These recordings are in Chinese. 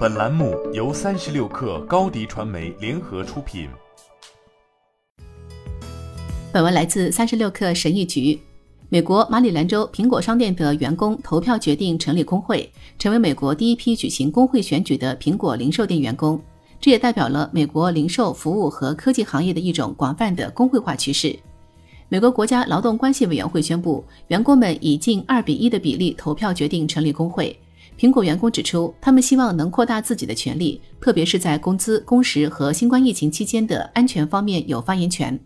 本栏目由三十六氪高低传媒联合出品。本文来自三十六氪神译局。美国马里兰州苹果商店的员工投票决定成立工会，成为美国第一批举行工会选举的苹果零售店员工。这也代表了美国零售服务和科技行业的一种广泛的工会化趋势。美国国家劳动关系委员会宣布，员工们以近二比一的比例投票决定成立工会。苹果员工指出，他们希望能扩大自己的权利，特别是在工资、工时和新冠疫情期间的安全方面有发言权。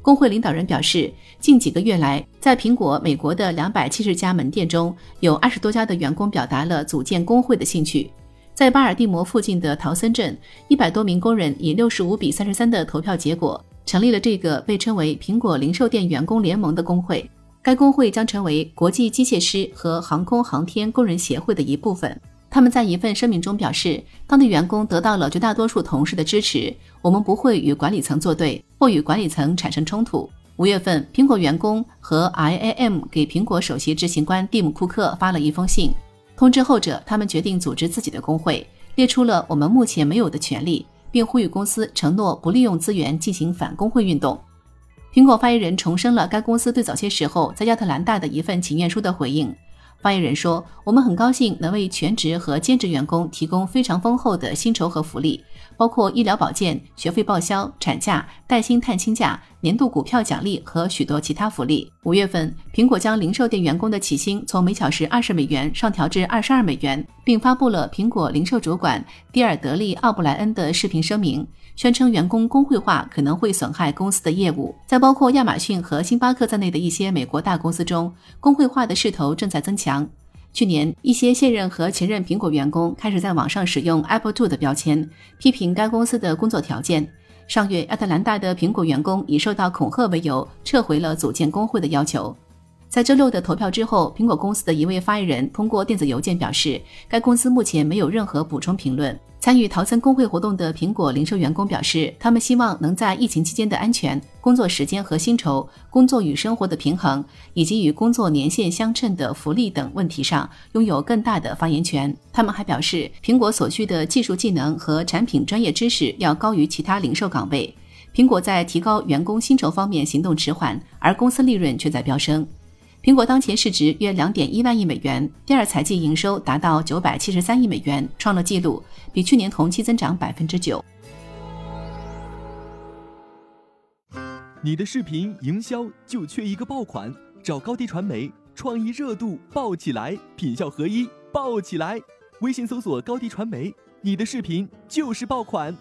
工会领导人表示，近几个月来，在苹果美国的两百七十家门店中，有二十多家的员工表达了组建工会的兴趣。在巴尔的摩附近的陶森镇，一百多名工人以六十五比三十三的投票结果，成立了这个被称为“苹果零售店员工联盟”的工会。该工会将成为国际机械师和航空航天工人协会的一部分。他们在一份声明中表示，当地员工得到了绝大多数同事的支持。我们不会与管理层作对或与管理层产生冲突。五月份，苹果员工和 IAM 给苹果首席执行官蒂姆·库克发了一封信，通知后者他们决定组织自己的工会，列出了我们目前没有的权利，并呼吁公司承诺不利用资源进行反工会运动。苹果发言人重申了该公司对早些时候在亚特兰大的一份请愿书的回应。发言人说：“我们很高兴能为全职和兼职员工提供非常丰厚的薪酬和福利，包括医疗保健、学费报销、产假、带薪探亲假、年度股票奖励和许多其他福利。”五月份，苹果将零售店员工的起薪从每小时二十美元上调至二十二美元，并发布了苹果零售主管蒂尔德利·奥布莱恩的视频声明。宣称员工工会化可能会损害公司的业务。在包括亚马逊和星巴克在内的一些美国大公司中，工会化的势头正在增强。去年，一些现任和前任苹果员工开始在网上使用 “Apple Two” 的标签，批评该公司的工作条件。上月，亚特兰大的苹果员工以受到恐吓为由，撤回了组建工会的要求。在周六的投票之后，苹果公司的一位发言人通过电子邮件表示，该公司目前没有任何补充评论。参与陶森工会活动的苹果零售员工表示，他们希望能在疫情期间的安全、工作时间和薪酬、工作与生活的平衡，以及与工作年限相称的福利等问题上拥有更大的发言权。他们还表示，苹果所需的技术技能和产品专业知识要高于其他零售岗位。苹果在提高员工薪酬方面行动迟缓，而公司利润却在飙升。苹果当前市值约两点一万亿美元，第二财季营收达到九百七十三亿美元，创了纪录，比去年同期增长百分之九。你的视频营销就缺一个爆款，找高低传媒，创意热度爆起来，品效合一爆起来。微信搜索高低传媒，你的视频就是爆款。